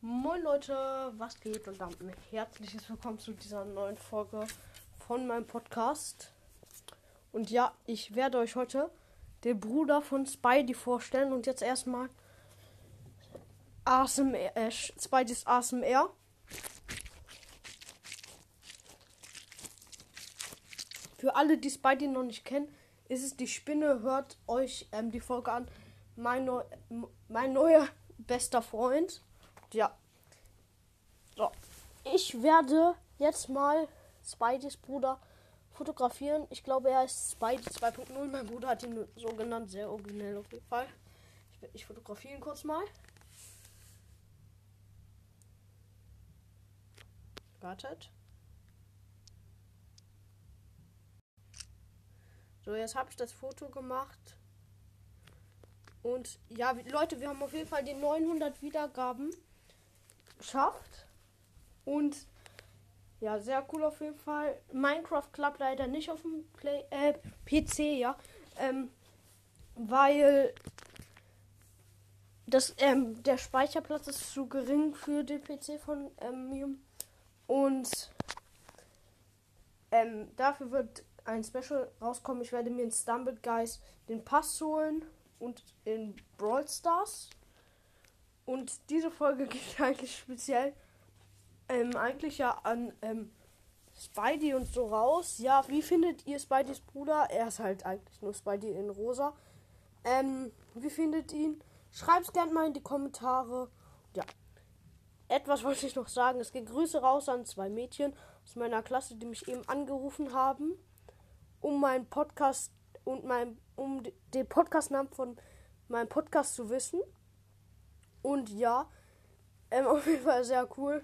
Moin Leute, was geht und damit ein herzliches Willkommen zu dieser neuen Folge von meinem Podcast. Und ja, ich werde euch heute den Bruder von Spidey vorstellen und jetzt erstmal ASMR, äh, Spideys ASMR. Für alle, die Spidey noch nicht kennen, ist es die Spinne. Hört euch ähm, die Folge an. Mein, neu, mein neuer bester Freund. Ja. So. Ich werde jetzt mal Spideys Bruder fotografieren. Ich glaube, er ist Spidey 2.0. Mein Bruder hat ihn so genannt. Sehr originell auf jeden Fall. Ich, ich fotografiere ihn kurz mal. Wartet. So, jetzt habe ich das Foto gemacht. Und ja, Leute, wir haben auf jeden Fall die 900 Wiedergaben geschafft. Und ja, sehr cool auf jeden Fall. Minecraft klappt leider nicht auf dem Play äh, PC, ja. Ähm, weil das, ähm, der Speicherplatz ist zu gering für den PC von ähm. Und ähm, dafür wird ein Special rauskommen. Ich werde mir in Stumbled Guys den Pass holen und in Brawl Stars. Und diese Folge geht eigentlich speziell ähm, eigentlich ja an ähm, Spidey und so raus. Ja, wie findet ihr Spideys Bruder? Er ist halt eigentlich nur Spidey in rosa. Ähm, wie findet ihn? Schreibt es gerne mal in die Kommentare. Ja. Etwas wollte ich noch sagen. Es geht Grüße raus an zwei Mädchen aus meiner Klasse, die mich eben angerufen haben, um meinen Podcast und mein, um den Podcastnamen von meinem Podcast zu wissen. Und ja, ähm, auf jeden Fall sehr cool.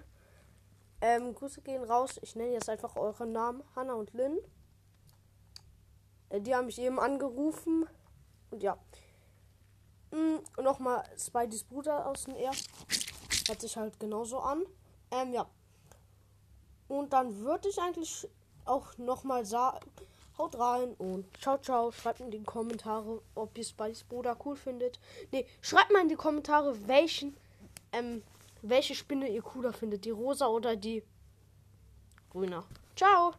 Ähm, Grüße gehen raus. Ich nenne jetzt einfach eure Namen, Hanna und Lynn. Äh, die haben mich eben angerufen. Und ja. Mhm, und nochmal Spideys Bruder aus dem R. Hört sich halt genauso an. Ähm, ja. Und dann würde ich eigentlich auch nochmal sagen, haut rein und ciao, ciao. Schreibt in die Kommentare, ob ihr Spideys Bruder cool findet. Ne, schreibt mal in die Kommentare, welchen, ähm, welche Spinne ihr cooler findet. Die rosa oder die grüne. Ciao.